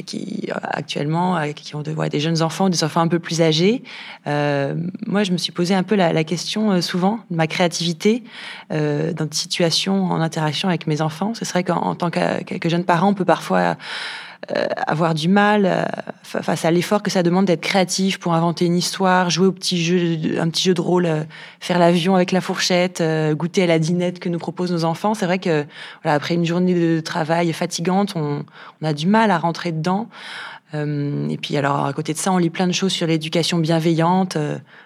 qui actuellement qui ont des jeunes enfants, des enfants un peu plus âgés. moi, je me suis posé un peu la, question souvent de ma créativité dans des situations en interaction avec mes enfants. Ce serait qu'en tant que, jeune parent, on peut parfois euh, avoir du mal euh, face à l'effort que ça demande d'être créatif pour inventer une histoire, jouer au petit jeu, un petit jeu de rôle, euh, faire l'avion avec la fourchette, goûter à la dinette que nous proposent nos enfants. C'est vrai que voilà, après une journée de travail fatigante, on, on a du mal à rentrer dedans. et puis alors à côté de ça, on lit plein de choses sur l'éducation bienveillante.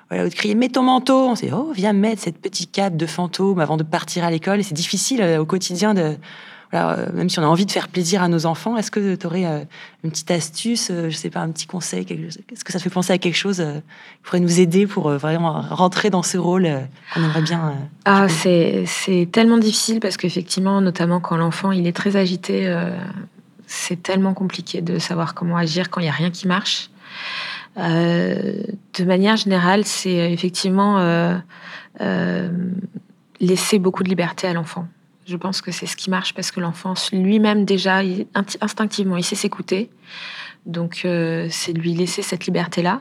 voilà, de crier mets ton manteau, on sait oh viens mettre cette petite cape de fantôme avant de partir à l'école. Et c'est difficile au quotidien de euh, même si on a envie de faire plaisir à nos enfants, est-ce que tu aurais euh, une petite astuce, euh, je sais pas, un petit conseil Est-ce que ça fait penser à quelque chose qui pourrait nous aider pour vraiment rentrer dans ce rôle qu'on aimerait bien Ah, c'est tellement difficile parce qu'effectivement, notamment quand l'enfant il est très agité, c'est tellement compliqué de savoir comment agir quand il n'y a rien qui marche. de manière générale, c'est effectivement laisser beaucoup de liberté à l'enfant. Je pense que c'est ce qui marche parce que l'enfant lui-même déjà, instinctivement, il sait s'écouter. Donc euh, c'est lui laisser cette liberté-là.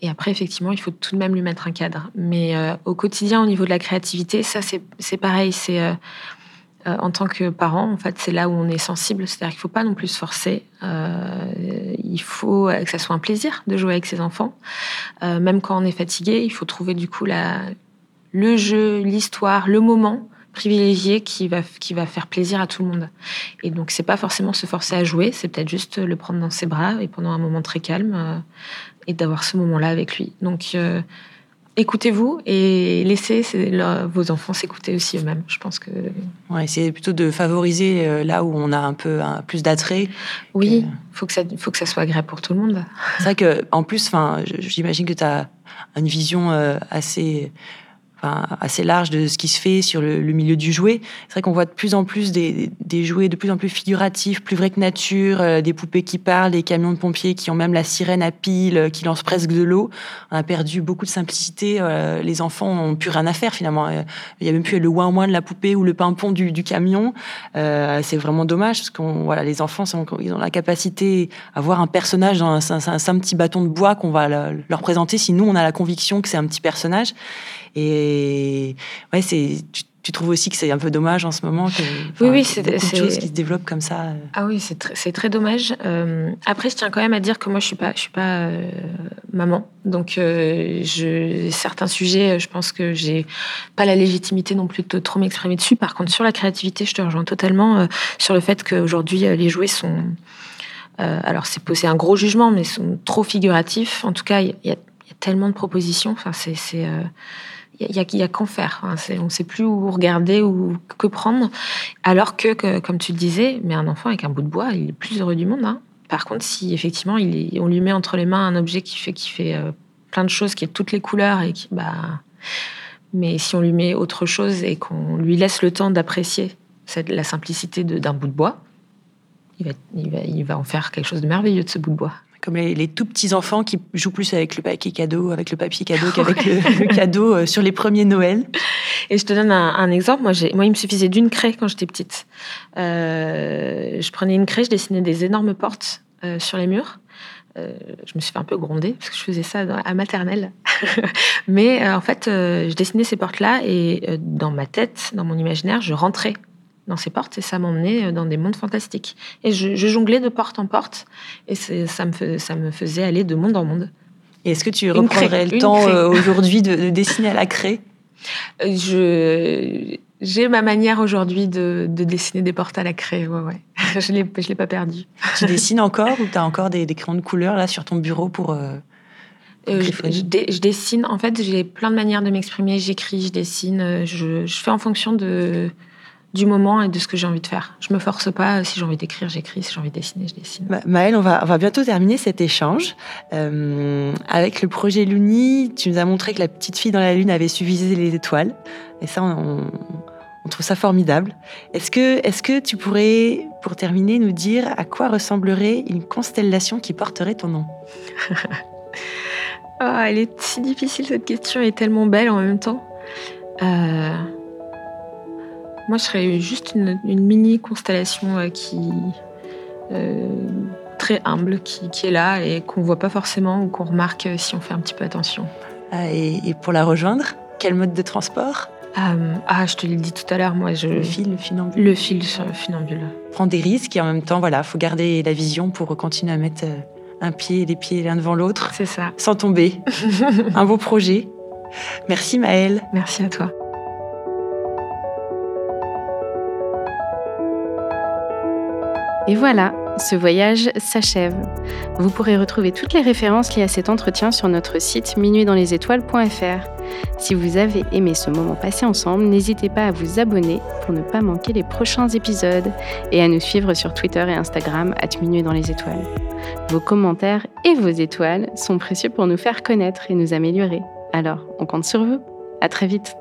Et après, effectivement, il faut tout de même lui mettre un cadre. Mais euh, au quotidien, au niveau de la créativité, ça c'est pareil. C'est euh, en tant que parent, en fait, c'est là où on est sensible. C'est-à-dire qu'il ne faut pas non plus se forcer. il faut que ça soit un plaisir de jouer avec ses enfants. même quand on est fatigué, il faut trouver du coup la, le jeu, l'histoire, le moment privilégié qui va, qui va faire plaisir à tout le monde. Et donc, c'est pas forcément se forcer à jouer, c'est peut-être juste le prendre dans ses bras et pendant un moment très calme euh, et d'avoir ce moment-là avec lui. Donc, euh, écoutez-vous et laissez vos enfants s'écouter aussi eux-mêmes. Je pense que. Ouais, c'est plutôt de favoriser euh, là où on a un peu plus d'attrait. Oui, il faut, que ça, faut que ça soit agréable pour tout le monde. C'est vrai qu'en plus, j'imagine que tu as une vision assez assez large de ce qui se fait sur le, milieu du jouet. C'est vrai qu'on voit de plus en plus des, des, jouets de plus en plus figuratifs, plus vrais que nature, euh, des poupées qui parlent, des camions de pompiers qui ont même la sirène à pile, euh, qui lance presque de l'eau. On a perdu beaucoup de simplicité. Euh, les enfants n'ont plus rien à faire finalement. Il y a même plus le ouin ouin de la poupée ou le pimpon du, du camion. c'est vraiment dommage parce qu'on voilà, les enfants ils ont la capacité à voir un personnage dans un, un, un petit bâton de bois qu'on va leur présenter. Si nous on a la conviction que c'est un petit personnage. Et ouais, c'est tu, trouves aussi que c'est un peu dommage en ce moment que oui, oui, c'est beaucoup de choses qui se développent comme ça. Euh. Ah oui, c'est très, très dommage. Euh, après, je tiens quand même à dire que moi, je suis pas, je suis pas euh, maman, donc je, certains sujets, je pense que j'ai pas la légitimité non plus de trop m'exprimer dessus. Par contre, sur la créativité, je te rejoins totalement sur le fait qu'aujourd'hui, les jouets sont alors c'est un gros jugement, mais sont trop figuratifs. En tout cas, il y, a tellement de propositions. Enfin, c'est il y a, y a qu'en faire. Hein. on ne sait plus où regarder ou que prendre. Alors que, comme tu le disais, mais un enfant avec un bout de bois, il est plus heureux du monde. Hein. Par contre, si effectivement on lui met entre les mains un objet qui fait, euh, plein de choses, qui a toutes les couleurs et bah, mais si on lui met autre chose et qu'on lui laisse le temps d'apprécier la simplicité d'un bout de bois, il, va, il va en faire quelque chose de merveilleux de ce bout de bois comme les, tout petits enfants qui jouent plus avec le papier cadeau, avec le papier cadeau qu'avec le, cadeau euh, sur les premiers Noël. Et je te donne un, exemple. Moi, moi, il me suffisait d'une craie quand j'étais petite. Euh, je prenais une craie, je dessinais des énormes portes euh, sur les murs. je me suis fait un peu gronder parce que je faisais ça à maternelle. Mais en fait, je dessinais ces portes-là et dans ma tête, dans mon imaginaire, je rentrais dans ces portes et ça m'emmenait euh, dans des mondes fantastiques. Et je, jonglais de porte en porte et ça me, ça me faisait aller de monde en monde. Et est-ce que tu reprendrais le temps euh, aujourd'hui de, dessiner à la craie? Euh, je, J'ai ma manière aujourd'hui de, dessiner des portes à la craie. Ouais, ouais. je ne l'ai pas perdu. Tu dessines encore ou tu as encore des, crayons de couleur là sur ton bureau pour. je, dessine. En fait, j'ai plein de manières de m'exprimer. J'écris, je dessine. Je, je, fais en fonction de, du moment et de ce que j'ai envie de faire. Je me force pas. Si j'ai envie d'écrire, j'écris. Si j'ai envie de dessiner, je dessine. Maëlle, on va, on va bientôt terminer cet échange. Euh, avec le projet Luni, tu nous as montré que la petite fille dans la Lune avait su viser les étoiles. Et ça, on, on trouve ça formidable. Est-ce que, est-ce que tu pourrais, pour terminer, nous dire à quoi ressemblerait une constellation qui porterait ton nom? Oh, Elle est si difficile cette question et tellement belle en même temps. Euh, moi, je serais juste une, mini constellation euh, qui euh, très humble, qui, est là et qu'on voit pas forcément ou qu'on remarque si on fait un petit peu attention. Ah, et, pour la rejoindre, quel mode de transport? Ah, je te l'ai dit tout à l'heure, moi, je... Le fil, le funambule. Le fil funambule. Prendre des risques et en même temps, voilà, faut garder la vision pour continuer à mettre un pied, les pieds l'un devant l'autre. C'est ça. Sans tomber. un beau projet. Merci Maëlle. Merci à toi. Et voilà, ce voyage s'achève. Vous pourrez retrouver toutes les références liées à cet entretien sur notre site minuitdanslesétoiles.fr. Si vous avez aimé ce moment passé ensemble, n'hésitez pas à vous abonner pour ne pas manquer les prochains épisodes et à nous suivre sur Twitter et Instagram à Minuit. Vos commentaires et vos étoiles sont précieux pour nous faire connaître et nous améliorer. Alors, on compte sur vous. À très vite.